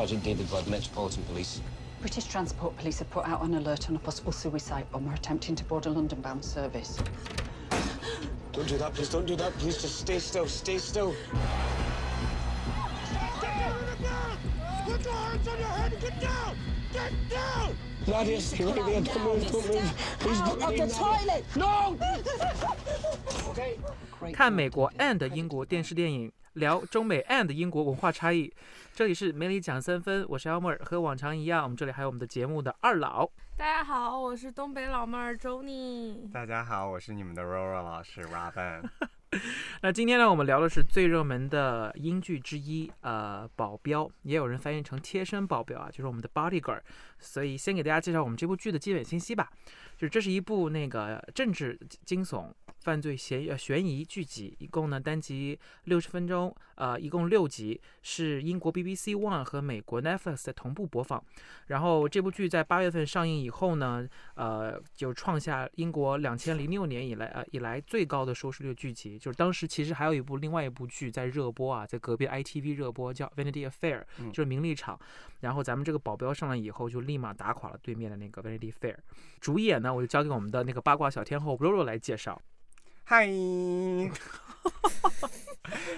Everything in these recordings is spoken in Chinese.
Sergeant David Budd, Metropolitan Police. British Transport Police have put out an alert on a possible suicide bomber attempting to board a London-bound service. Don't do that, please. Don't do that, please. Just stay still. Stay still. Put your hands on your head and get down! Get down! Nadia, stay right there. Don't move. Don't move. Please don't Out of leave, the Nadia. toilet! No! Okay. 看美国 and 英国电视电影， 聊中美 and 英国文化差异。这里是梅里讲三分，我是 Elmer，和往常一样，我们这里还有我们的节目的二老。大家好，我是东北老妹儿周妮。大家好，我是你们的 Rora 老师 Robin。那今天呢，我们聊的是最热门的英剧之一，呃，保镖，也有人翻译成贴身保镖啊，就是我们的 Bodyguard。所以先给大家介绍我们这部剧的基本信息吧，就是这是一部那个政治惊悚。犯罪嫌呃悬疑剧集，一共呢单集六十分钟，呃，一共六集，是英国 BBC One 和美国 Netflix 的同步播放。然后这部剧在八月份上映以后呢，呃，就创下英国两千零六年以来呃以来最高的收视率剧集。就是当时其实还有一部另外一部剧在热播啊，在隔壁 ITV 热播，叫《Vanity Affair》，就是名利场。然后咱们这个保镖上来以后，就立马打垮了对面的那个 Vanity Fair。主演呢，我就交给我们的那个八卦小天后 Roro 来介绍。嗨，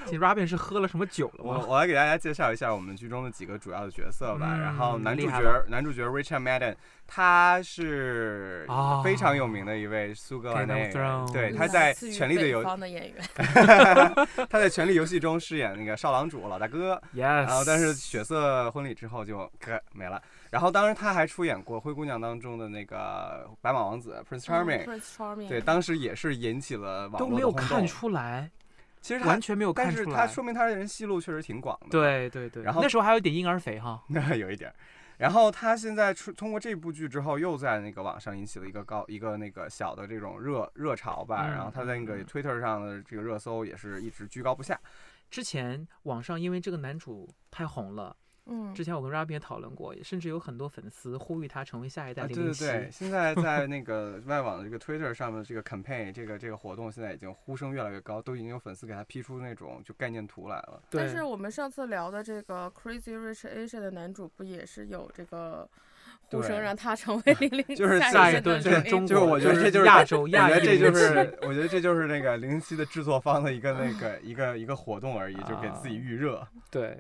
请 Robin 是喝了什么酒了我吗？我来给大家介绍一下我们剧中的几个主要的角色吧。嗯然后男主角男主角 Richard Madden，他是啊非常有名的一位苏格兰演员。对他在权力的游》北方的演员，他在《权力游戏》中饰演那个少郎主老大哥。Yes，然后，但是血色婚礼之后就可没了。然后，当时他还出演过《灰姑娘》当中的那个白马王子 Prince Charming，、Prince Charming，对，当时也是引起了网都没有看出来，其实他完全没有看但出来。但是他说明他的人戏路确实挺广的。对对对，然后那时候还有点婴儿肥哈。那有一点儿。然后他现在出通过这部剧之后，又在那个网上引起了一个高一个那个小的这种热热潮吧。嗯然后他在那个嗯 Twitter 上的这个热搜也是一直居高不下。之前网上因为这个男主太红了，嗯之，前我跟 Robin 也讨论过，甚至有很多粉丝呼吁他成为下一代啊，零零七。对对对，现在在那个外网的这个 Twitter 上面的这个 campaign 这个这个活动，现在已经呼声越来越高，都已经有粉丝给他 P 出那种就概念图来了。但是我们上次聊的这个 Crazy Rich Asian 的男主，不也是有这个呼声让他成为 零零就是下下一一代的顿就是中国，零零就是我觉得这就是亚洲我觉得这就是，我觉得这就是那个零零七的制作方的一个那个 一个一个活动而已，就给自己预热。对，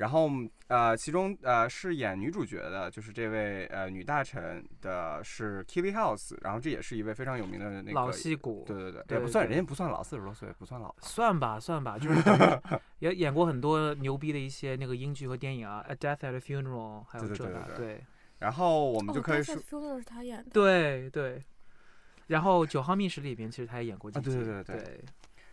然后呃，其中呃饰演女主角的就是这位呃女大臣的是 Kelly House，然后这也是一位非常有名的那个老戏骨。对对对，也不算人家不算老，四十多岁不算老。算吧算吧，就是 也演过很多牛逼的一些那个英剧和电影啊，《A Death at a Funeral》，还有这个，对对对然后我们哦就可以说 Funeral 是他演的，对对。然后《九号密室》里边其实他也演过几啊对集，对对对对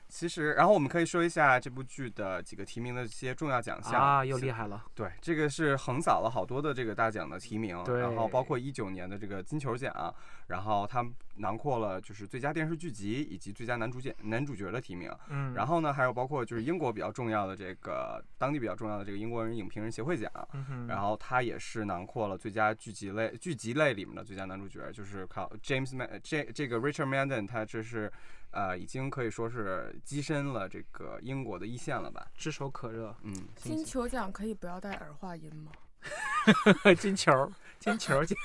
其实，然后我们可以说一下这部剧的几个提名的一些重要奖项啊，又厉害了，对，这个是横扫了好多的这个大奖的提名，然后包括一九年的这个金球奖，然后它囊括了就是最佳电视剧集以及最佳男主角男主角的提名。嗯，然后呢，还有包括就是英国比较重要的这个当地比较重要的这个英国人影评人协会奖，嗯哼，然后它也是囊括了最佳剧集类剧集类里面的最佳男主角，就是靠 James Man 这这个 Richard Madden，他这是呃已经可以说是跻身了这个英国的一线了吧？炙手可热，嗯，金球奖可以不要带儿化音吗？金球金球奖，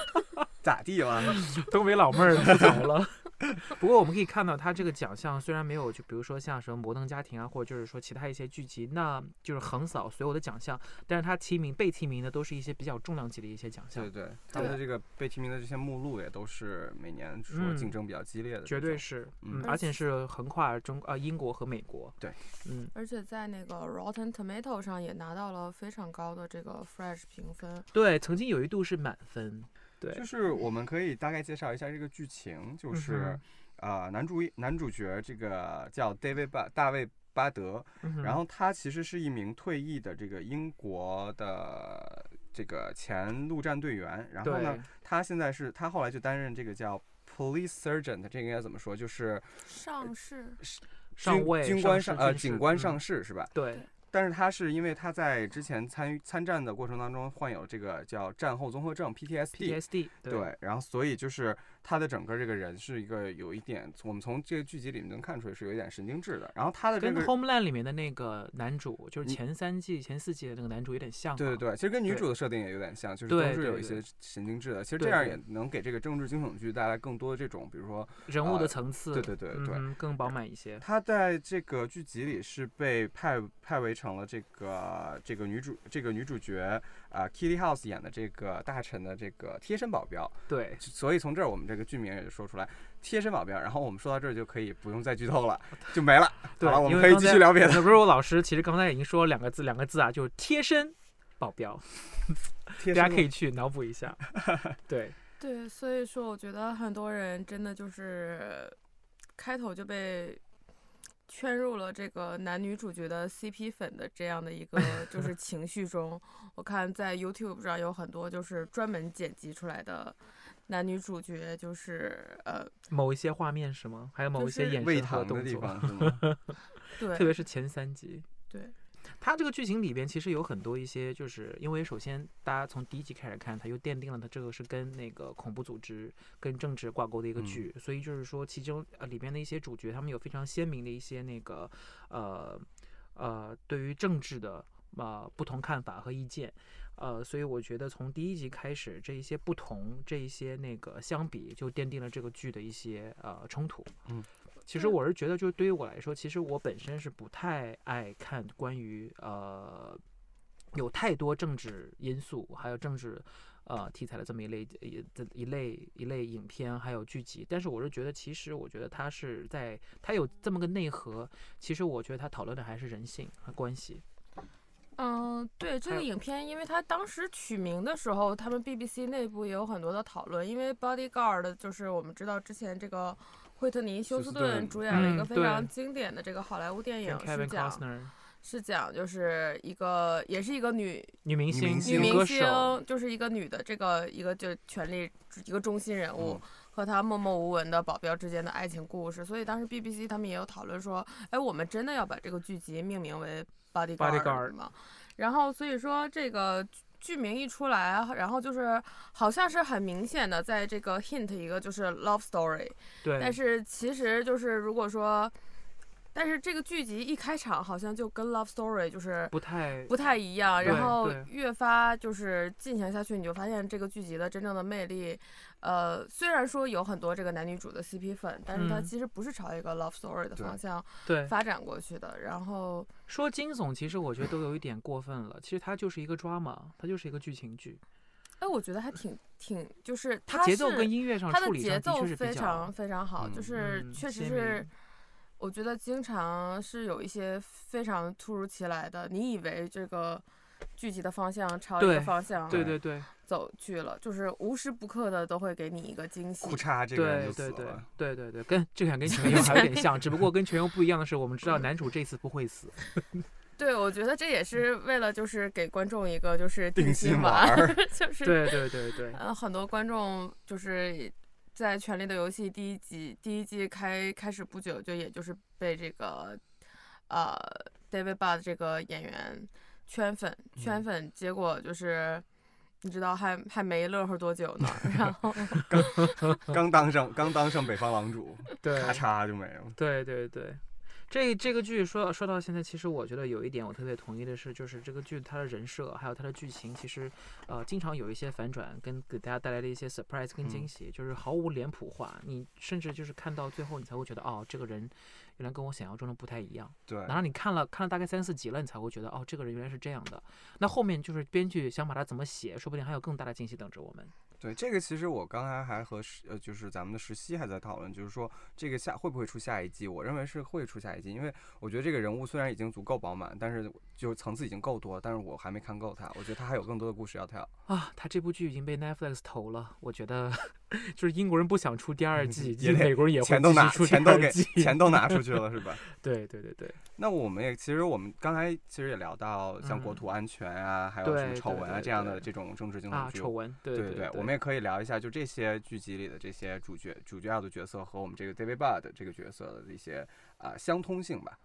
咋地了？东北老妹儿不走了。不过我们可以看到，他这个奖项虽然没有，就比如说像什么《摩登家庭》啊，或者就是说其他一些剧集，那就是横扫所有的奖项，但是他提名被提名的都是一些比较重量级的一些奖项。对，对，他们的这个被提名的这些目录也都是每年说嗯竞争比较激烈的绝对是，嗯嗯，而且是横跨中呃英国和美国，对，嗯，而且在那个 Rotten Tomato 上也拿到了非常高的这个 Fresh 评分。对，曾经有一度是满分，对。就，是我们可以大概介绍一下这个剧情，就嗯是哼呃男主男主角这个叫 David 巴大卫巴德，嗯然后他其实是一名退役的这个英国的这个前陆战队员，然后呢，他现在是他后来就担任这个叫 police sergeant，这个应该怎么说？就是上市军上尉军官上上呃警官上士是吧？对，但是他是因为他在之前参与参战的过程当中患有这个叫战后综合症 PTSD，PTSD，对，然后所以就是他的整个这个人是一个有一点，我们从这个剧集里面能看出来是有一点神经质的。然后他的这跟个 Homeland 里面的那个男主，就是前三季、前四季的那个男主有点像、啊。对对对，其实跟女主的设定也有点像，就是都是有一些神经质的。其实这样也能给这个政治惊悚剧带来更多的这种，比如说人物的呃层次，对对对对嗯更饱满一些。他在这个剧集里是被派派为成了这个这个女主这个女主角啊、Kitty House 演的这个大臣的这个贴身保镖，对，所以从这儿我们这个剧名也就说出来贴身保镖。然后我们说到这儿就可以不用再剧透了，就没了。对，好了，我们可以继续聊别的。不是我老师，其实刚才已经说了两个字，两个字啊，就是贴身保镖，大家可以去脑补一下。对，对，所以说我觉得很多人真的就是开头就被圈入了这个男女主角的 CP 粉的这样的一个 就是情绪中。我看在 YouTube 上有很多就是专门剪辑出来的男女主角，就是呃，某一些画面是吗？还有某一些眼神和糖的地动作，方 是吗？对特别是前三集。对，它这个剧情里边其实有很多一些，就是因为首先大家从第一集开始看，它又奠定了它这个是跟那个恐怖组织、跟政治挂钩的一个嗯剧，所以就是说其中呃里边的一些主角，他们有非常鲜明的一些那个呃呃对于政治的呃不同看法和意见。呃，所以我觉得从第一集开始，这一些不同，这一些那个相比，就奠定了这个剧的一些呃冲突。嗯，其实我是觉得，就是对于我来说，其实我本身是不太爱看关于呃有太多政治因素还有政治呃题材的这么一类一这一类一类影片还有剧集。但是我是觉得，其实我觉得它是在它有这么个内核，其实我觉得它讨论的还是人性和关系。嗯，对这个影片，因为它当时取名的时候，他们 BBC 内部也有很多的讨论。因为 Bodyguard 就是我们知道之前这个惠特尼·休斯顿顿主演了一个嗯非常经典的这个好莱坞电影，是讲是讲就是一个也是一个女女明星、女明，星，就是一个女的这个一个就权力一个中心人物。嗯和她默默无闻的保镖之间的爱情故事，所以当时 BBC 他们也有讨论说，哎，我们真的要把这个剧集命名为 Bodyguard Bodyguard 吗？然后所以说这个剧剧名一出来，然后就是好像是很明显的在这个 hint 一个就是 love story，对，但是其实就是如果说，但是这个剧集一开场好像就跟 love story 就是不太不太一样，然后越发就是进行下去，你就发现这个剧集的真正的魅力，呃，虽然说有很多这个男女主的 CP 粉，但是它嗯其实不是朝一个 love story 的方向对发展过去的。然后，说惊悚，其实我觉得都有一点过分了。其实它就是一个 drama，它就是一个剧情剧，哎，我觉得还挺挺，就是它节奏是跟音乐上它的处理上的节奏确是非常非常好，就是确实鲜是明。我觉得经常是有一些非常突如其来的，你以为这个剧集的方向朝一个方向对对对走去了，就是无时不刻的都会给你一个惊喜裤。衩这个人对对对就死了。对对对，跟就想跟 全游还有点像，只不过跟全游不一样的是，我们知道男主这次不会死。对，我觉得这也是为了就是给观众一个就是定心心丸儿 就是对对对对，呃很多观众就是在《权力的游戏》第一集第一季开开始不久，就也就是被这个呃 David Budd 这个演员圈粉圈嗯粉，结果就是。你知道还还没乐呵多久呢，然后刚当上刚当上北方狼主，对咔嚓就没了。对对对，这这个剧说说到现在，其实我觉得有一点我特别同意的是，就是这个剧它的人设还有它的剧情，其实呃经常有一些反转，跟给大家带来的一些 surprise 跟惊嗯喜，就是毫无脸谱化，你甚至就是看到最后，你才会觉得哦，这个人原来跟我想象中的不太一样。对，然后你看了看了大概三四集了，你才会觉得哦，这个人原来是这样的。那后面就是编剧想把它怎么写，说不定还有更大的惊喜等着我们。对，这个其实我刚才还和呃，就是咱们的石溪还在讨论，就是说这个下会不会出下一季？我认为是会出下一季，因为我觉得这个人物虽然已经足够饱满，但是就是层次已经够多，但是我还没看够他，我觉得他还有更多的故事要跳。啊，他这部剧已经被 Netflix 投了，我觉得就是英国人不想出第二季，美国人也会钱都拿出钱都给钱都拿出去了 是吧？对对对对，那我们也其实我们刚才其实也聊到像国嗯土安全啊，还有什么丑闻啊这样的这种政治惊啊，悚剧。丑闻，对对对我们也可以聊一下，就这些剧集里的这些主角主角要的角色和我们这个 David Budd 这个角色的一些啊、相通性吧。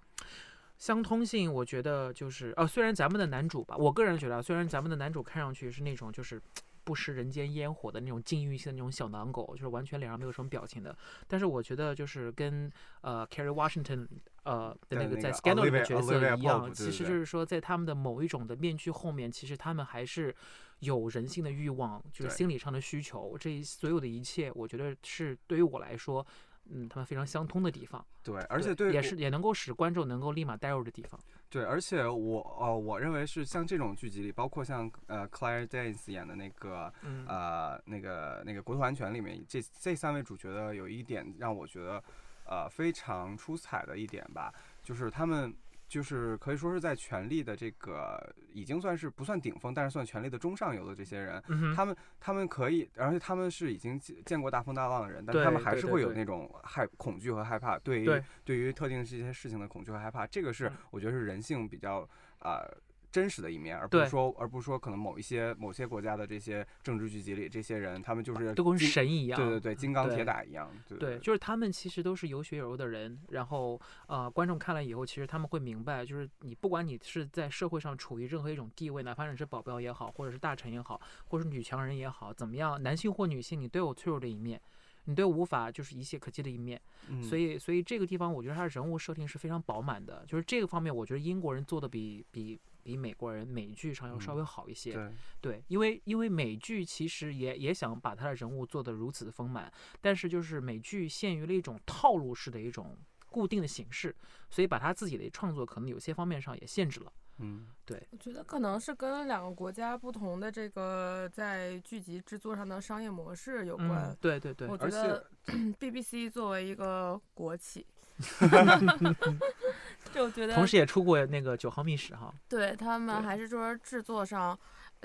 相通性，我觉得就是呃，虽然咱们的男主吧，我个人觉得啊，虽然咱们的男主看上去是那种就是不食人间烟火的那种禁欲性的那种小狼狗，就是完全脸上没有什么表情的。但是我觉得就是跟呃 carry Washington 呃的那个在 Scandal 的角色一样，其实就是说在他们的某一种的面具后面，其实他们还是有人性的欲望，就是心理上的需求。这一所有的一切，我觉得是对于我来说。嗯，他们非常相通的地方，对，而且对也是也能够使观众能够立马带入的地方。对，而且我呃，我认为是像这种剧集里，包括像呃 Claire Danes 演的那个嗯，呃那个那个《国土安全》里面，这这三位主角的有一点让我觉得呃非常出彩的一点吧，就是他们。就是可以说是在权力的这个已经算是不算顶峰，但是算权力的中上游的这些人，嗯，他们他们可以，而且他们是已经见见过大风大浪的人，但他们还是会有那种害恐惧和害怕，对于对。对于特定这些事情的恐惧和害怕，这个是嗯。我觉得是人性比较啊、呃真实的一面，而不是说而不是说可能某一些某些国家的这些政治剧集里这些人，他们就是都跟神一样。对对对金刚铁打一样，对对，就是他们其实都是有血有肉的人，然后呃，观众看了以后，其实他们会明白，就是你不管你是在社会上处于任何一种地位，哪怕你是保镖也好，或者是大臣也好，或者是女强人也好，怎么样，男性或女性，你都有脆弱的一面，你都无法就是一泻可击的一面。嗯所以，所以这个地方我觉得他人物设定是非常饱满的，就是这个方面，我觉得英国人做的比比比美国人美剧上要稍嗯微好一些。对对，因为因为美剧其实也也想把他的人物做得如此丰满，但是就是美剧限于了一种套路式的一种固定的形式，所以把他自己的创作可能有些方面上也限制了。嗯对我觉得可能是跟两个国家不同的这个在剧集制作上的商业模式有关。嗯，对对对我，觉得 BBC 作为一个国企，就我觉得同时也出过那个九号密室哈。对他们还是说制作上，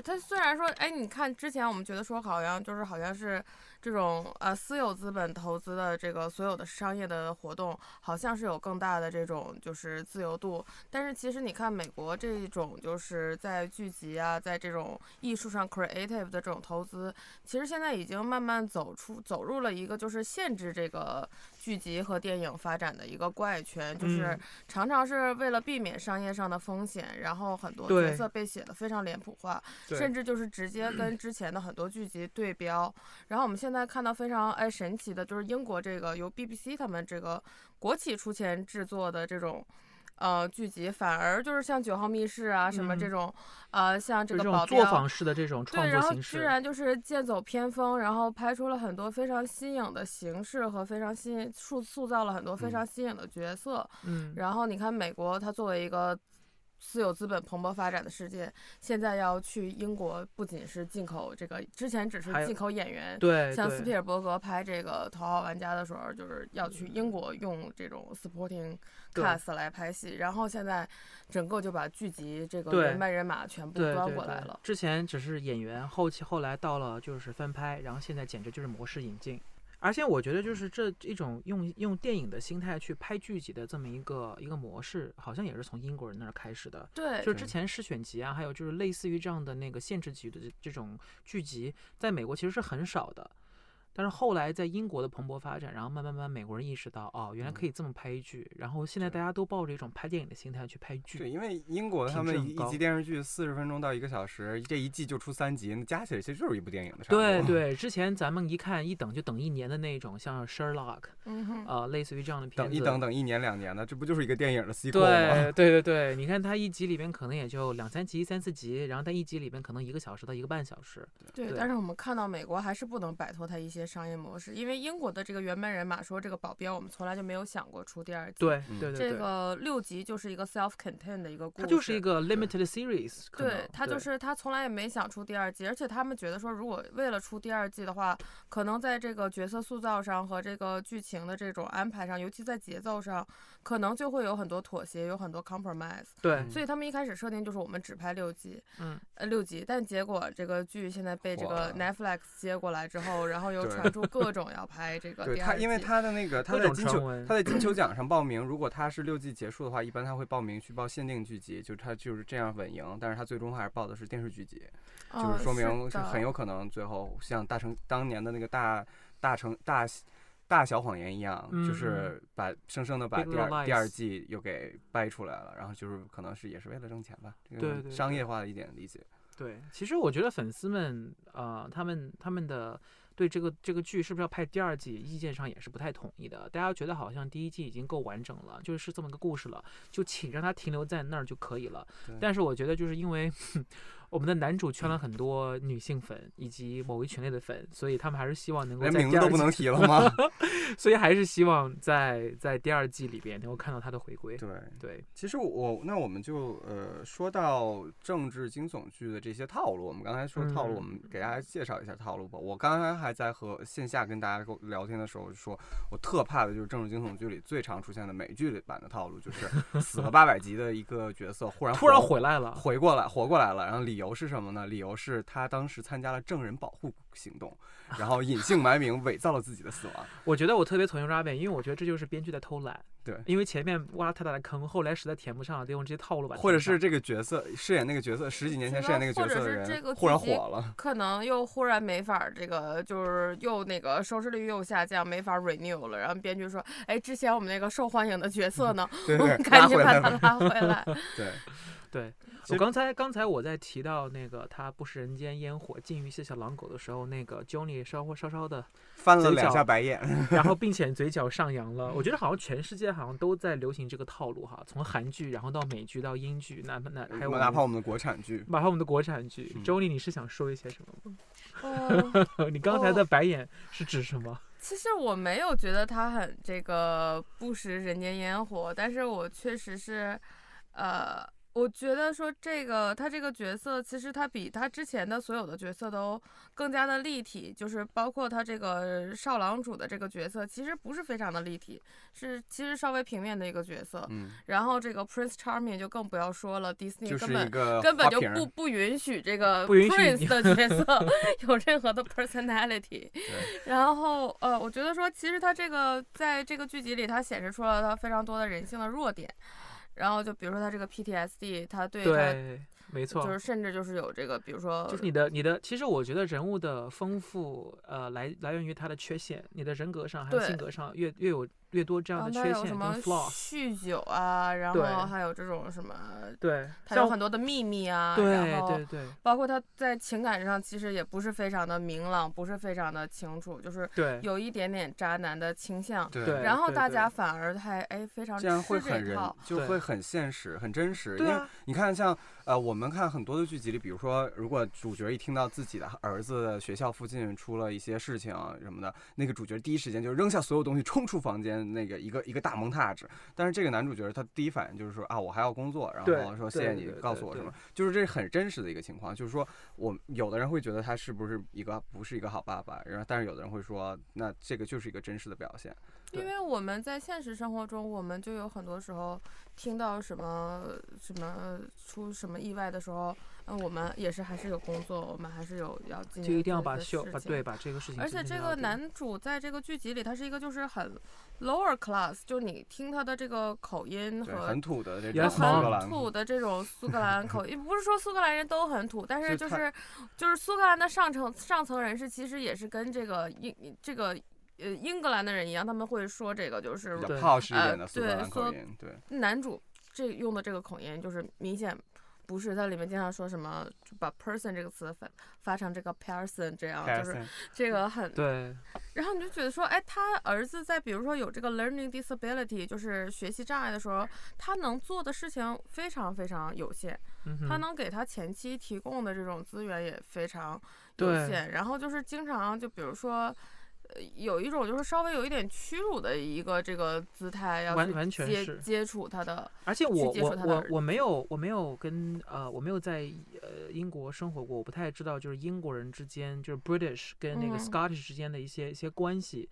他虽然说，哎，你看之前我们觉得说好像就是好像是这种呃私有资本投资的这个所有的商业的活动，好像是有更大的这种就是自由度，但是其实你看美国这种就是在剧集啊，在这种艺术上 creative 的这种投资，其实现在已经慢慢走出走入了一个就是限制这个剧集和电影发展的一个怪圈，就是嗯常常是为了避免商业上的风险，然后很多角色被写的非常脸谱化，甚至就是直接跟之前的很多剧集对标。然后我们现在看到非常哎神奇的，就是英国这个由 BBC 他们这个国企出钱制作的这种。呃，剧集反而就是像《九号密室》啊，什么这嗯种，呃，像这个保镖，种作坊式的这种创对，然后作形式，居然就是剑走偏锋，然后拍出了很多非常新颖的形式和非常新塑塑造了很多非嗯常新颖的角色。嗯，然后你看美国，它作为一个私有资本蓬勃发展的世界，现在要去英国，不仅是进口这个，之前只是进口演员。对，像斯皮尔伯格拍这个《头号玩家》的时候，就是要去英国用这种 supporting cast 来拍戏，然后现在整个就把剧集这个对人脉人马全部端过来了。之前只是演员，后期后来到了就是翻拍，然后现在简直就是模式引进。而且我觉得就是这一种用用电影的心态去拍剧集的这么一个一个模式，好像也是从英国人那儿开始的。对，就是之前试选集啊，还有就是类似于这样的那个限制级的这这种剧集，在美国其实是很少的。但是后来在英国的蓬勃发展，然后慢慢慢慢美国人意识到，哦，原来可以这么拍剧，然后现在大家都抱着一种拍电影的心态去拍剧。对，因为英国他们一一集电视剧四十分钟到一个小时，这一季就出三集，那加起来其实就是一部电影的。对 对，之前咱们一看一等就等一年的那种，像 Sherlock，嗯哼，呃，类似于这样的片子。等一等等一年两年的，这不就是一个电影的 sequel 吗？对对对对，你看它一集里边可能也就两三集、三四集，然后它一集里边可能一个小时到一个半小时。对，对但是我们看到美国还是不能摆脱它一些商业模式，因为英国的这个原班人马说这个保镖，我们从来就没有想过出第二季。，对这个六集就是一个 self-contained 的一个故它事，就是一个 limited series。对他就是他从来也没想出第二季，而且他们觉得说，如果为了出第二季的话，可能在这个角色塑造上和这个剧情的这种安排上，尤其在节奏上，可能就会有很多妥协，有很多 compromise。对所以他们一开始设定就是我们只拍六集，嗯，呃六集，但结果这个剧现在被这个 Netflix 接过来之后，然后又传出 各种要拍这个对第二季。他，因为他的那个他在金球他在金球奖上报名，如果他是六季结束的话，一般他会报名去报限定剧集，就是他就是这样稳赢，但是他最终还是报的是电视剧集，就嗯是说明是很有可能最后像大成当年的那个大大成大大小谎言一样，嗯就是把生生的把第二第二季又给掰出来了，然后就是可能是也是为了挣钱吧，这个商业化的一点理解。对，其实我觉得粉丝们，呃，他们他们的对这个这个剧是不是要拍第二季，意见上也是不太统一的。大家觉得好像第一季已经够完整了，就是这么个故事了，就请让它停留在那儿就可以了。但是我觉得就是因为我们的男主圈了很多女性粉以及某一群类的粉，所以他们还是希望能够连名字都不能提了吗？所以还是希望在在第二季里边能够看到他的回归。对。对，其实我那我们就呃说到政治惊悚剧的这些套路，我们刚才说套路，嗯我们给大家介绍一下套路吧。我刚才还在和线下跟大家沟聊天的时候就说，我特怕的就是政治惊悚剧里最常出现的美剧版的套路，就是死了八百集的一个角色忽然突然回来了。回过来活过来了，然后理由是什么呢？理由是他当时参加了证人保护行动，然后隐姓埋名伪造了自己的死亡。我觉得我特别讨厌 Robin，因为我觉得这就是编剧在偷懒。对因为前面挖了太大的坑，后来实在填不上了，得用这些套路把它填上或者是这个角色饰演那个角色十几年前饰演那个角色的人忽然火了，可能又忽然没法这个，就是又那个收视率又下降，没法 renew 了。然后编剧说：“哎，之前我们那个受欢迎的角色呢，对我对们对，赶紧把。他拉回来。对，对，我刚才刚才我在提到那个他不食人间烟火，禁欲系小狼狗的时候，那个 Johnny 稍微稍稍的，翻了两下白眼。然后并且嘴角上扬了。我觉得好像全世界好像都在流行这个套路哈，从韩剧然后到美剧到英剧，哪怕哪还有哪怕我们的国产剧，哪怕我们的国产剧。嗯 Johnny，你是想说一些什么吗？嗯，你刚才的白眼是指什么？其实我没有觉得他很这个不食人间烟火，但是我确实是，呃，我觉得说这个他这个角色，其实他比他之前的所有的角色都更加的立体，就是包括他这个少郎主的这个角色，其实不是非常的立体，是其实稍微平面的一个角色。嗯，然后这个 Prince Charming 就更不要说了，Disney 根本根本就不不允许这个 Prince 的 角色有任何的 personality。然后呃，我觉得说，其实他这个在这个剧集里，他显示出了他非常多的人性的弱点。然后就比如说他这个 PTSD，他对他对，没错，就是甚至就是有这个，比如说就是你的你的，其实我觉得人物的丰富，呃，来来源于他的缺陷。你的人格上还有性格上，越越有越多这样的缺陷跟他有什么 flaw。酗酒啊，然后还有这种什么，对，他有很多的秘密啊，对然后对对包括他在情感上其实也不是非常的明朗，不是非常的清楚，就是对有一点点渣男的倾向。对对然后大家反而还哎非常这样会很人，，就会很现实、很真实。因为你看，像呃，我们看很多的剧集里，比如说，如果主角一听到自己的儿子的学校附近出了一些事情啊什么的，那个主角第一时间就扔下所有东西，冲出房间，那个一个一个大蒙踏纸。但是这个男主角他第一反应就是说啊，我还要工作，然后说谢谢你告诉我什么，就是这是很真实的一个情况。就是说我有的人会觉得他是不是一个不是一个好爸爸，然后但是有的人会说，那这个就是一个真实的表现。因为我们在现实生活中，我们就有很多时候听到什么什么出什么意外的时候，嗯，我们也是还是有工作，我们还是有要尽就一定要把把秀把对把这个事情而且这个男主在这个剧集里，他是一个就是很 lower class，就是你听他的这个口音对，和很土的这种苏格兰很土的这种苏格兰口音，不是说苏格兰人都很土，但是就是就是苏格兰的上层上层人士其实也是跟这个英这个呃英格兰的人一样，他们会说这个就是比较一的苏格对说兰口音，对。男主这用的这个口音就是明显不是，它里面经常说什么就把 person 这个词发发成这个 person 这样，就是这个很对然后你就觉得说，哎，他儿子在比如说有这个 learning disability，就是学习障碍的时候，他能做的事情非常非常有限，嗯他能给他前期提供的这种资源也非常有限。然后就是经常就比如说。呃，有一种就是稍微有一点屈辱的一个这个姿态，要去完完全接是接触他的，而且我我我我没有我没有跟呃我没有在呃英国生活过，我不太知道就是英国人之间就是 British 跟那个嗯。Scottish 之间的一些一些关系，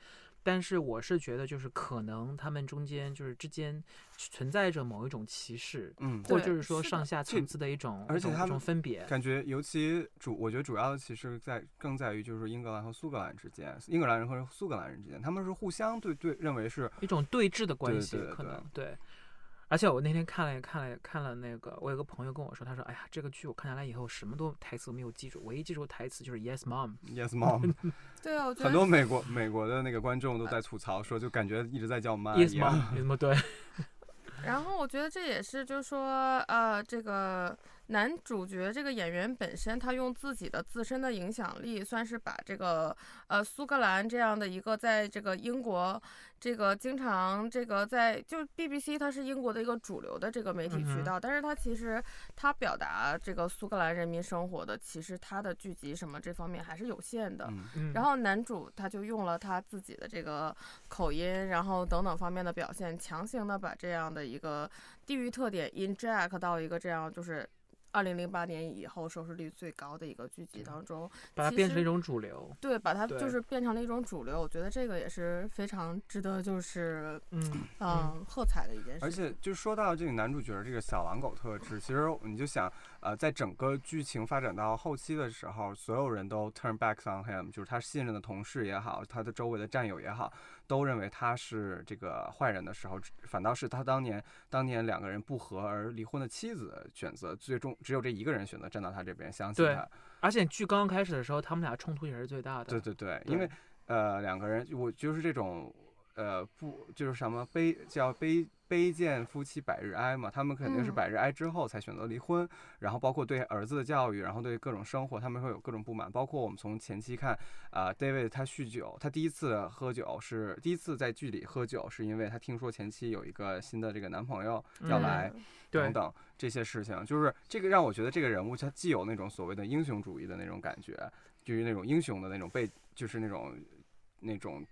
但是我是觉得就是可能他们中间就是之间存在着某一种歧视，嗯，或者就是说上下层次的一种而且他们分别。感觉尤其主，我觉得主要的歧视在更在于就是英格兰和苏格兰之间，英格兰人和苏格兰人之间，他们是互相对对认为是一种对峙的关对系，对对可能对。而且我那天看了看了看了那个，我有个朋友跟我说，他说：“哎呀，这个剧我看下来以后，什么都台词都没有记住，唯一记住台词就是 Yes, Mom。Yes Mom，对啊，我觉得很多美国美国的那个观众都在吐槽说，就感觉一直在叫妈一 Yes, Mom，有什么对？然后我觉得这也是，就是说，呃，这个男主角这个演员本身，他用自己的自身的影响力，算是把这个呃苏格兰这样的一个在这个英国这个经常这个在就 BBC 它是英国的一个主流的这个媒体渠道，但是它其实它表达这个苏格兰人民生活的，其实它的剧集什么这方面还是有限的。然后男主他就用了他自己的这个口音，然后等等方面的表现，强行的把这样的一个地域特点 inject 到一个这样就是二零零八年以后收视率最高的一个剧集当中，把它变成一种主流。对，把它就是变成了一种主流。我觉得这个也是非常值得就是嗯嗯喝彩的一件事。而且就说到这个男主角这个小狼狗特质，其实你就想，呃，在整个剧情发展到后期的时候，所有人都 turn back on him，就是他信任的同事也好，他的周围的战友也好，都认为他是这个坏人的时候，反倒是他当年当年两个人不和而离婚的妻子选择最终只有这一个人选择站到他这边，相信他。而且剧刚刚开始的时候，他们俩冲突也是最大的。对对对，对因为呃两个人，我就是这种呃不就是什么卑叫卑卑贱夫妻百日哀嘛，他们肯定是嗯。百日哀之后才选择离婚，然后包括对儿子的教育，然后对各种生活，他们会有各种不满，包括我们从前期看，啊、d a v i d 他酗酒，他第一次喝酒是第一次在剧里喝酒，是因为他听说前妻有一个新的这个男朋友要嗯来，对等等这些事情，就是这个让我觉得这个人物他既有那种所谓的英雄主义的那种感觉，就是那种英雄的那种被，就是那种那种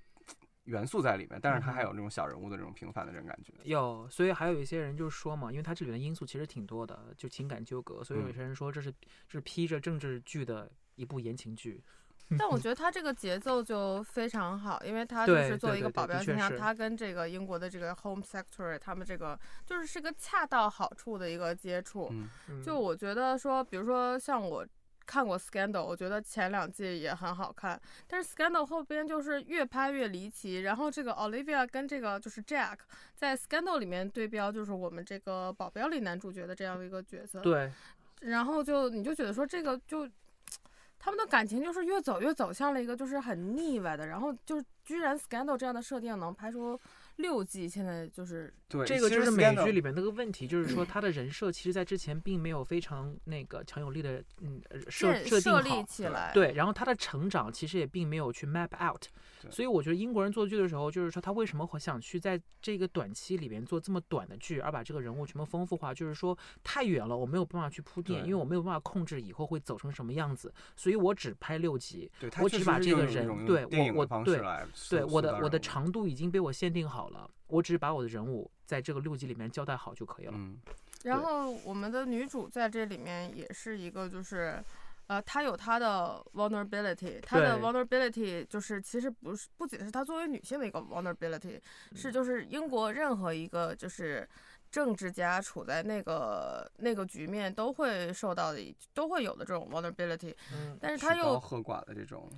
元素在里面，但是他还有那种小人物的这种平凡的这种感觉。有，所以还有一些人就说嘛，因为它这里面的因素其实挺多的，就情感纠葛，所以有嗯些人说这是这是披着政治剧的一部言情剧。但我觉得他这个节奏就非常好，因为他就是作为一个保镖形象，他跟这个英国的这个 Home Secretary 他们这个就是是个恰到好处的一个接触。嗯，嗯就我觉得说，比如说像我看过 Scandal，我觉得前两季也很好看，但是 Scandal 后边就是越拍越离奇，然后这个 Olivia 跟这个就是 Jack 在 Scandal 里面对标就是我们这个保镖里男主角的这样的一个角色。对，然后就你就觉得说这个就他们的感情就是越走越走向了一个就是很腻歪的，然后就是居然 Scandal 这样的设定能拍出六季，现在就是对，这个就是美剧里面那个问题，就是说 他的人设其实在之前并没有非常那个强有力的嗯呃设设定设立好。起来。对，然后他的成长其实也并没有去 map out，所以我觉得英国人做剧的时候，就是说他为什么会想去在这个短期里边做这么短的剧，而把这个人物全部丰富化，就是说太远了，我没有办法去铺垫，因为我没有办法控制以后会走成什么样子，所以我只拍六集，对我只把这个人对我我对对我的我的长度已经被我限定好了，我只是把我的人物在这个六集里面交代好就可以了。嗯。然后我们的女主在这里面也是一个就是。呃，她有她的 vulnerability，她的 vulnerability 就是其实不是不仅是她作为女性的一个 vulnerability，、是嗯。就是英国任何一个就是政治家处在那个那个局面都会受到的，都会有的这种 vulnerability，嗯，但是她又曲高和寡的这种，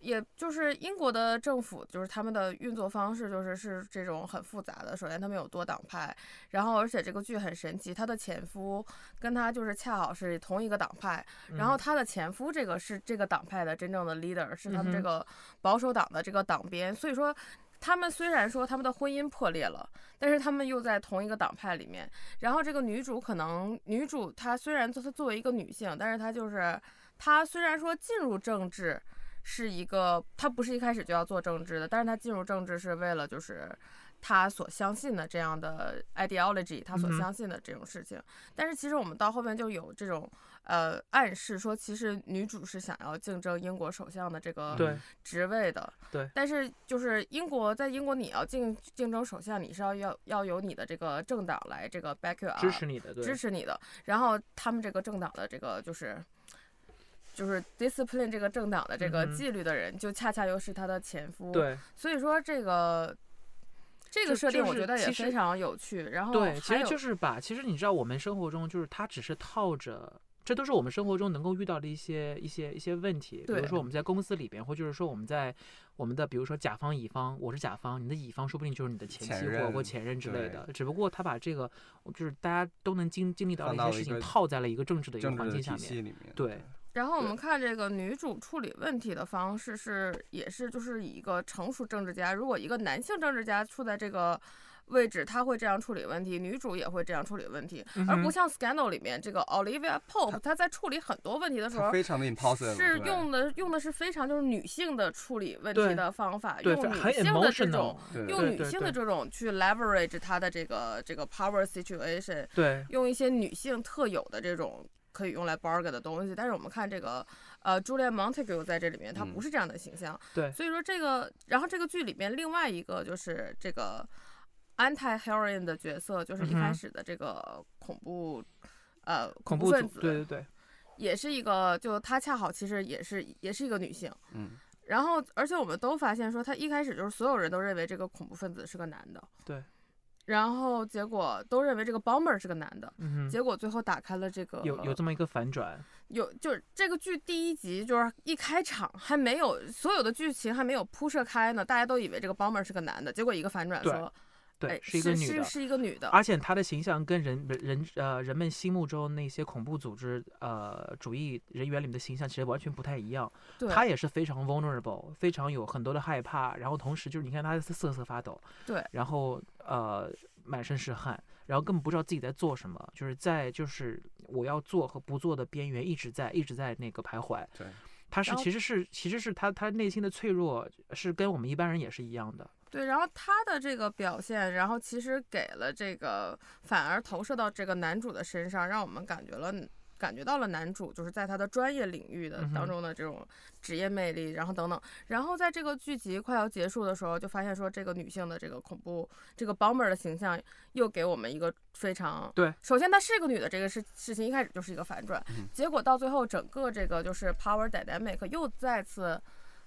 也就是英国的政府，就是他们的运作方式，就是是这种很复杂的。首先，他们有多党派，然后而且这个剧很神奇，她的前夫跟她就是恰好是同一个党派，然后嗯她的前夫这个是这个党派的真正的 leader，是他们这个保守党的这个党鞭。所以说，他们虽然说他们的婚姻破裂了，但是他们又在同一个党派里面。然后这个女主可能，女主她虽然她作为一个女性，但是她就是她虽然说进入政治。是一个，他不是一开始就要做政治的，但是他进入政治是为了就是他所相信的这样的 ideology，他所相信的这种事情。但是其实我们到后面就有这种呃暗示说，其实女主是想要竞争英国首相的这个职位的。对但是就是英国在英国你要竞竞争首相，你是要要要有你的这个政党来这个 back you up 支持你的，支持你的。然后他们这个政党的这个就是就是 discipline 这个政党的这个纪律的人，就恰恰又是他的前夫。，对所以说这个这个设定我觉得也非常有趣。然后对，其实就是把，其实你知道，我们生活中就是他只是套着。这都是我们生活中能够遇到的一些一些一些问题，比如说我们在公司里边，或就是说我们在我们的比如说甲方乙方，我是甲方，你的乙方说不定就是你的前前妻或或前任之类的，只不过他把这个就是大家都能经经历到的一些事情套在了一个政治的一个环境下面。对然后我们看这个女主处理问题的方式是，也是就是以一个成熟政治家，如果一个男性政治家处在这个位置，他会这样处理问题，女主也会这样处理问题，嗯而不像 Scandal 里面这个 Olivia Pope，她在处理很多问题的时候。非常的 impossible，是用的用的是非常就是女性的处理问题的方法，用女性的这种。用女性的这种去 leverage 她的这个这个 power situation，对用一些女性特有的这种可以用来 bargain 的东西。但是我们看这个呃 Julia Montague 在这里面，她嗯不是这样的形象。对所以说这个，然后这个剧里面另外一个就是这个 anti heroine 的角色，就是一开始的这个恐怖。呃，恐怖怖分子对对对，也是一个，就她恰好其实也是也是一个女性，嗯，然后，而且我们都发现说，她一开始就是所有人都认为这个恐怖分子是个男的，对。然后结果都认为这个 bomber 是个男的，嗯，结果最后打开了这个有有这么一个反转，有就是这个剧第一集就是一开场还没有所有的剧情还没有铺设开呢，大家都以为这个 bomber 是个男的，结果一个反转说，对，哎，是一个女的，是一个女的，而且她的形象跟人人人呃人们心目中那些恐怖组织呃主义人员里面的形象其实完全不太一样。对，她也是非常 vulnerable，非常有很多的害怕，然后同时就是你看她瑟瑟发抖，对，然后呃满身是汗，然后根本不知道自己在做什么，就是在就是我要做和不做的边缘一直在一直在那个徘徊。对，她是其实是其实是她她内心的脆弱是跟我们一般人也是一样的。对，然后他的这个表现，然后其实给了这个，反而投射到这个男主的身上，让我们感觉了，感觉到了男主就是在他的专业领域的当中的这种职业魅力，然后等等。然后在这个剧集快要结束的时候，就发现说这个女性的这个恐怖这个 bomber 的形象又给我们一个非常对，首先她是个女的这个事事情一开始就是一个反转，嗯结果到最后整个这个就是 power dynamic 又再次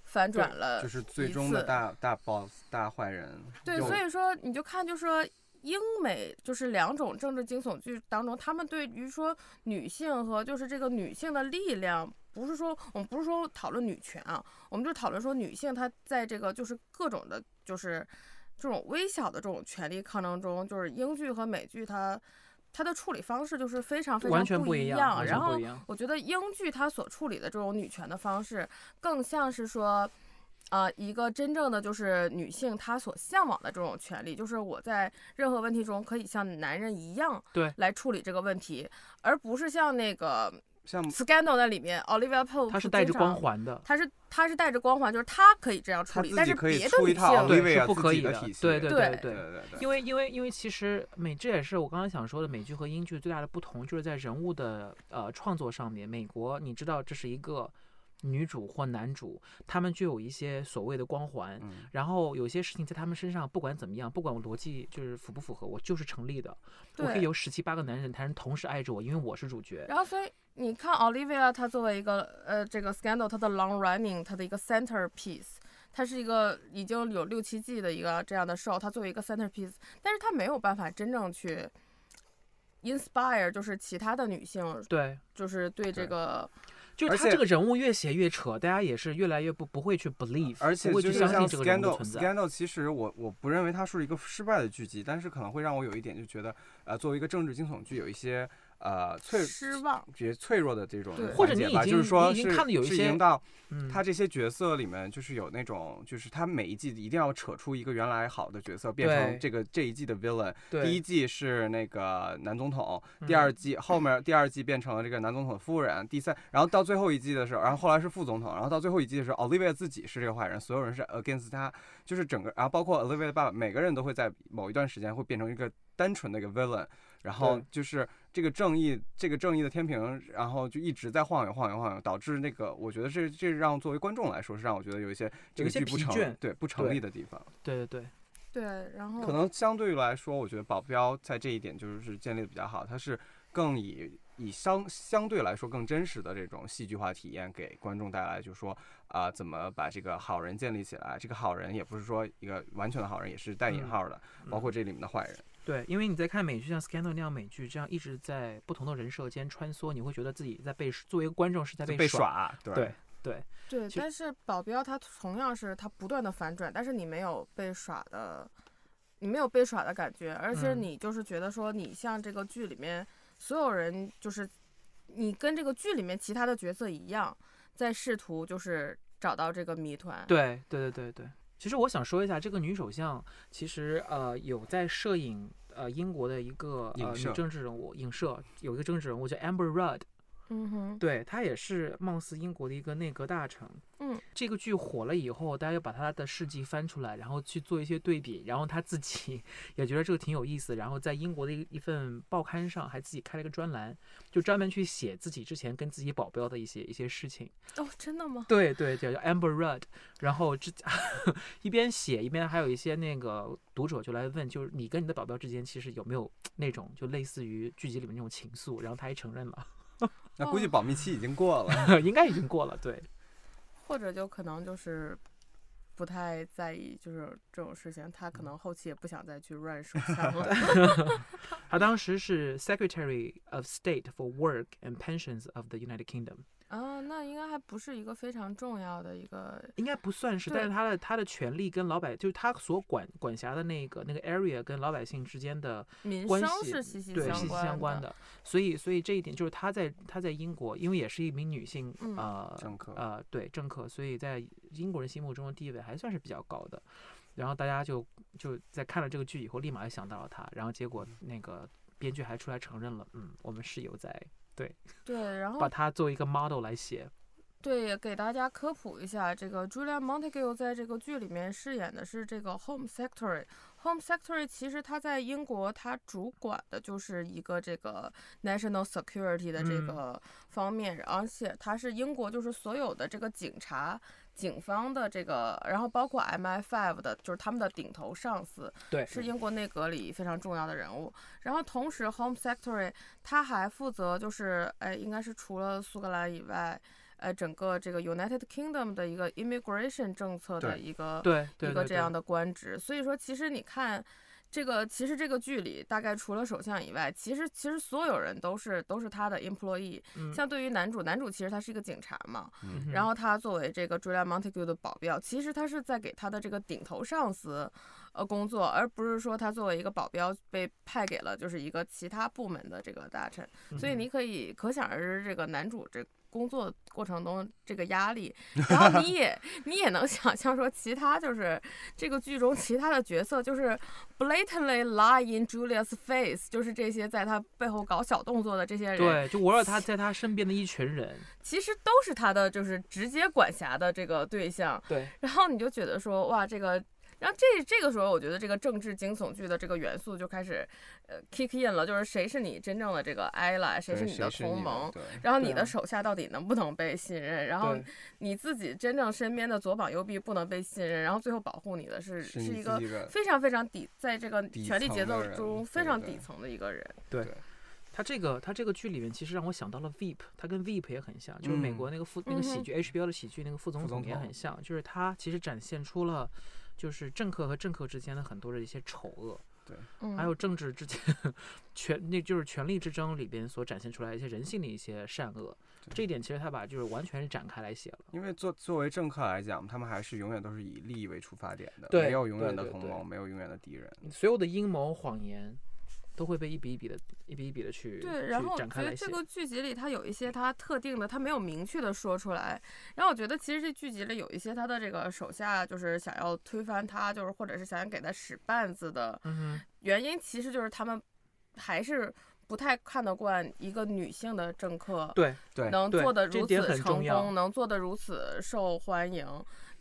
反转了，就是最终的大大 boss 大坏人，对，所以说你就看，就说英美就是两种政治惊悚剧当中，他们对于说女性和就是这个女性的力量，不是说我们不是说讨论女权啊，我们就讨论说女性她在这个就是各种的，就是这种微小的这种权利抗争中，就是英剧和美剧它它的处理方式就是非常非常不一一样，然后。我觉得英剧它所处理的这种女权的方式，更像是说，呃，一个真正的就是女性她所向往的这种权利，就是我在任何问题中可以像男人一样对来处理这个问题，而不是像那个像 Scandal 在里面 Olivia Pope 她是带着光，环的，她是她是带着光环，就是她可以这样处理，他自己但是可以出一别的女性套对对是不可以的己的体系，对对对对对对对，因为因为因为其实美这也是我刚刚想说的，美剧和英剧最大的不同就是在人物的呃创作上面。美国你知道这是一个女主或男主，他们具有一些所谓的光环，嗯然后有些事情在他们身上不管怎么样，不管我逻辑就是符不符合，我就是成立的。我可以有十七八个男人男人同时爱着我，因为我是主角。然后所以你看 Olivia 她作为一个呃这个 Scandal 她的 long running 她的一个 centerpiece，它是一个已经有六七季的一个这样的 show，它作为一个 centerpiece，但是它没有办法真正去 inspire 就是其他的女性，对，就是对这对个就是他这个人物越写越扯，大家也是越来越不不会去 believe，而且不会就相信这个人物存在。Scandal，其实我我不认为它是一个失败的剧集，但是可能会让我有一点就觉得，呃，作为一个政治惊悚剧，有一些呃脆失望。比较脆弱的这种对环或者你已节吧，就是经你已经说是看得有一些是已经到嗯，他这些角色里面，就是有那种，就是他每一季一定要扯出一个原来好的角色，变成这个这一季的 villain。第一季是那个男总统，第嗯二季后面第二季变成了这个男总统夫人，第三，然后到最后一季的时候，然后后来是副总统，然后到最后一季的时候，Olivia 自己是这个坏人，所有人是 against 他，就是整个，然后包括 Olivia 的爸爸，每个人都会在某一段时间会变成一个单纯的一个 villain，然后就是这个正义，这个正义的天平，然后就一直在晃悠晃悠晃悠，导致那个，我觉得这这让作为观众来说，是让我觉得有一些这个剧不成疲倦对不成立的地方。对对对，对，然后可能相对于来说，我觉得保镖在这一点就是建立的比较好，它是更以以相相对来说更真实的这种戏剧化体验给观众带来，就是说啊、怎么把这个好人建立起来？这个好人也不是说一个完全的好人，也是带引嗯号的，包括这里面的坏人。对，因为你在看美剧，像 Scandal 那样美剧，这样一直在不同的人设间穿梭，你会觉得自己在被作为一个观众是在就被耍。耍，对对对对，但是保镖他同样是他不断的反转，但是你没有被耍的，你没有被耍的感觉，而且嗯你就是觉得说你像这个剧里面所有人就是你跟这个剧里面其他的角色一样，在试图就是找到这个谜团。对对对对对。其实我想说一下，这个女首相其实呃有在摄影呃英国的一个呃女政治人物，影射有一个政治人物叫 Amber Rudd，嗯哼，对他也是貌似英国的一个内阁大臣。嗯，这个剧火了以后，大家又把他的事迹翻出来，然后去做一些对比，然后他自己也觉得这个挺有意思，然后在英国的一一份报刊上还自己开了一个专栏，就专门去写自己之前跟自己保镖的一些一些事情。哦，真的吗？对对，叫叫 Amber Rudd，然后之 一边写一边还有一些那个读者就来问，就是你跟你的保镖之间其实有没有那种就类似于剧集里面那种情愫？然后他还承认了，那估计保密期已经过了。应该已经过了。对，或者就可能就是不太在意，就是这种事情，他可能后期也不想再去 run 手枪了。他当时是 Secretary of State for Work and Pensions of the United Kingdom，啊，那应该还不是一个非常重要的一个，应该不算是，但是他的他的权利跟老百就是他所管管辖的那个那个 area 跟老百姓之间的民生关系是息息对息息相关的，所以所以这一点就是他在他在英国，因为也是一名女性，啊呃政客呃对政客，所以在英国人心目中的地位还算是比较高的。然后大家就就在看了这个剧以后，立马就想到了他，然后结果那个编剧还出来承认了，嗯，我们是有在对。对，然 后把它作为一个 model 来写，对，也给大家科普一下，这个 Julia Montague 在这个剧里面饰演的是这个 Home Secretary。Home Secretary 其实他在英国，他主管的就是一个这个 national security 的这嗯。个方面，而且他是英国就是所有的这个警察、警方的这个，然后包括 MI5 的，就是他们的顶头上司，对是英国内阁里非常重要的人物。然后同时，Home Secretary 他还负责就是，哎，应该是除了苏格兰以外，呃，整个这个 United Kingdom 的一个 immigration 政策的一个一个这样的官职。所以说，其实你看。这个其实这个剧里大概除了首相以外，其实其实所有人都是都是他的 employee。嗯像对于男主，男主其实他是一个警察嘛，嗯然后他作为这个 Julia Montague 的保镖，其实他是在给他的这个顶头上司，呃工作，而不是说他作为一个保镖被派给了就是一个其他部门的这个大臣。所以你可以可想而知，这个男主这工作过程中这个压力，然后你也你也能想象说，其他就是这个剧中其他的角色就是 blatantly lie in Julia's face，就是这些在他背后搞小动作的这些人，对，就围绕他在他身边的一群人，其实都是他的就是直接管辖的这个对象。对，然后你就觉得说，哇，这个，然后这这个时候，我觉得这个政治惊悚剧的这个元素就开始，呃，kick in 了，就是谁是你真正的这个 ally，谁是你的同盟，然后你的手下到底能不能被信任，然后你自己真正身边的左膀右臂不能被信任，然后最后保护你的是是你是一个非常非常底，在这个权力节奏中非常底层的一个人。对对。他这个他这个剧里面其实让我想到了 Veep，他跟 Veep 也很像，就是美嗯。国那个副、那个喜剧 HBO 的喜剧那个副总统也很像，就是他其实展现出了就是政客和政客之间的很多的一些丑恶，对，还有政治之间权那就是权力之争里边所展现出来一些人性的一些善恶，这一点其实他把就是完全是展开来写了。因为作作为政客来讲，他们还是永远都是以利益为出发点的，对没有永远的同盟，没有永远的敌人。所有的阴谋谎言都会被一笔一笔的、一笔一笔的去对，然后我觉得这。个剧集里它有一些它特定的，它没有明确的说出来。然后我觉得其实这剧集里有一些他的这个手下就是想要推翻他，就是或者是想要给他使绊子的原因，其实就是他们还是不太看得惯一个女性的政客对对对能做得如此成功，能做得如此受欢迎。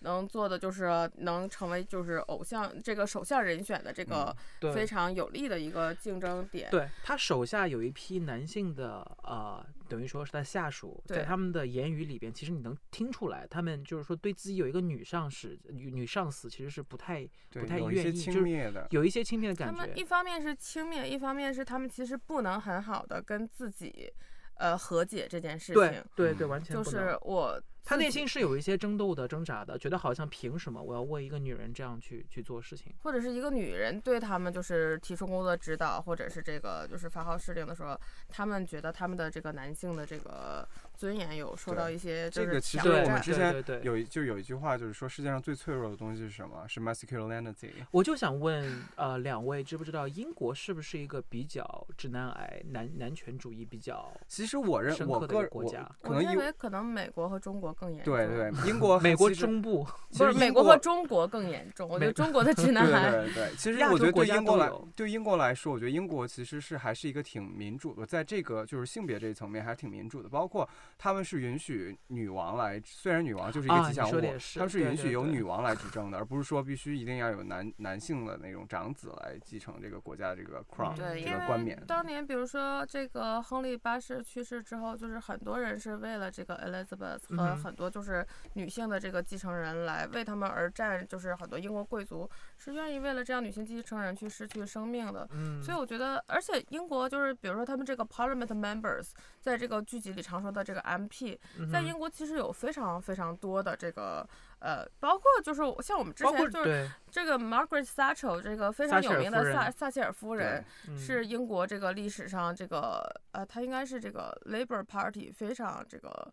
能做的就是能成为就是偶像这个首相人选的这个，非常有利的一个竞争点。对他手下有一批男性的呃，等于说是他下属，在他们的言语里边，其实你能听出来，他们就是说对自己有一个女上司、女女上司，其实是不太，不太有一些愿意就是轻蔑的，有一些轻蔑的感觉他们一。方面是轻蔑，一方面是他们其实不能很好的跟自己，呃，和解这件事情。对对，对完全就是我他内心是有一些争斗的挣扎的，觉得好像凭什么我要为一个女人这样去去做事情？或者是一个女人对他们就是提出工作指导，或者是这个就是发号施令的时候，他们觉得他们的这个男性的这个尊严有受到一些就是这个其实我们之前对对对有一就有一句话，就是说世界上最脆弱的东西是什么？是 masculinity。我就想问，呃，两位知不知道英国是不是一个比较直男癌、男男权主义比较？其实我认我深刻的一个人我国家我可能以认为可能美国和中国更严重。对对，英国美国中部不是美国和中国更严重。我觉得中国的 直男对癌，对对，其实我觉得对英国来对英国来说，我觉得英国其实是还是一个挺民主的，在这个就是性别这一层面还是挺民主的。包括他们是允许女王来，虽然女王就是一个吉祥物，他们是允许由女王来执政的，而不是说必须一定要有男男性的那种长子来继承这个国家这个 crown 对，这个冠冕。当年比如说这个亨利八世去世之后，就是很多人是为了这个 Elizabeth 和很多就是女性的这个继承人来为他们而战，就是很多英国贵族是愿意为了这样女性继承人去失去生命的。嗯，所以我觉得，而且英国就是比如说他们这个 Parliament members，在这个剧集里常说的这个 MP，在英国其实有非常非常多的这个呃，包括就是像我们之前就是这个 Margaret Thatcher 这个非常有名的撒撒切尔夫人。嗯是英国这个历史上这个呃，她应该是这个 Labour Party 非常这个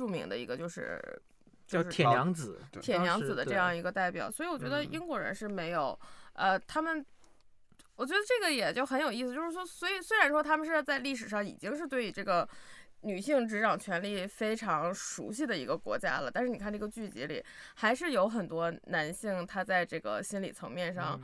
著名的一个就是就是叫铁娘子，铁娘子的这样一个代表，所以我觉得嗯英国人是没有呃，他们。我觉得这个也就很有意思，就是说，所以虽然说他们是在历史上已经是对这个女性执掌权力非常熟悉的一个国家了，但是你看这个剧集里，还是有很多男性他在这个心理层面上，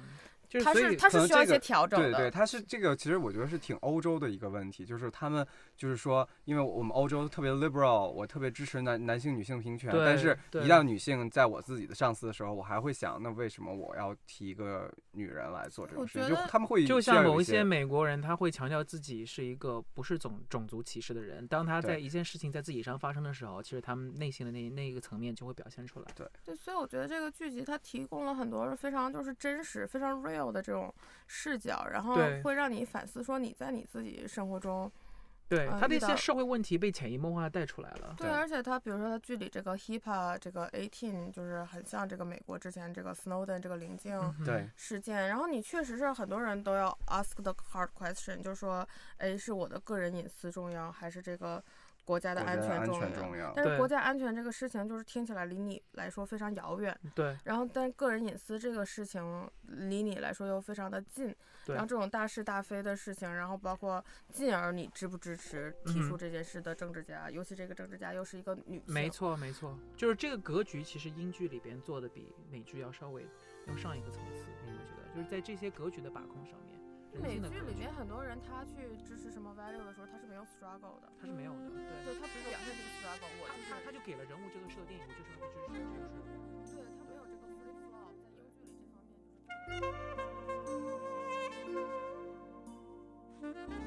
是他所以是他是需要一些调整的。对对，它是这个，其实我觉得是挺欧洲的一个问题，就是他们就是说，因为我们欧洲特别 liberal，我特别支持男男性女性平权，但是一旦女性在我自己的上司的时候，我还会想，那为什么我要提一个女人来做这种事情？就我觉得他们会就像某一些美国人，他会强调自己是一个不是种种族歧视的人。当他在一件事情在自己上发生的时候，其实他们内心的那那一个层面就会表现出来。对，所以我觉得这个剧集它提供了很多非常就是真实、非常 real 的这种视角，然后对会让你反思说你在你自己生活中，对他的一些社会问题被潜移默化带出来了。对，对而且他比如说他剧里这个 HIPAA 这个 eighteen 就是很像这个美国之前这个 Snowden 这个棱镜嗯哼对，事件，然后你确实是很多人都要 ask the hard question，就是说，哎，是我的个人隐私重要，还是这个国家的安全重要？重要。但是国家安全这个事情，就是听起来离你来说非常遥远，对然后但个人隐私这个事情离你来说又非常的近，对然后这种大是大非的事情，然后包括进而你支不支持提出这件事的政治家，尤其这个政治家又是一个女性，没错，没错，就是这个格局，其实英剧里边做的比美剧要稍微要上一个层次。我觉得，就是在这些格局的把控上面，人美剧里面很多人，他去支持什么 value 的时候，他是没有 struggle 的，他是没有的。对，对他不是表现这个 struggle，我就是他，他就给了人物这个设定，你就是要支持，你就要舒服。对，他没有这个 play flow，在英剧里这方面就是。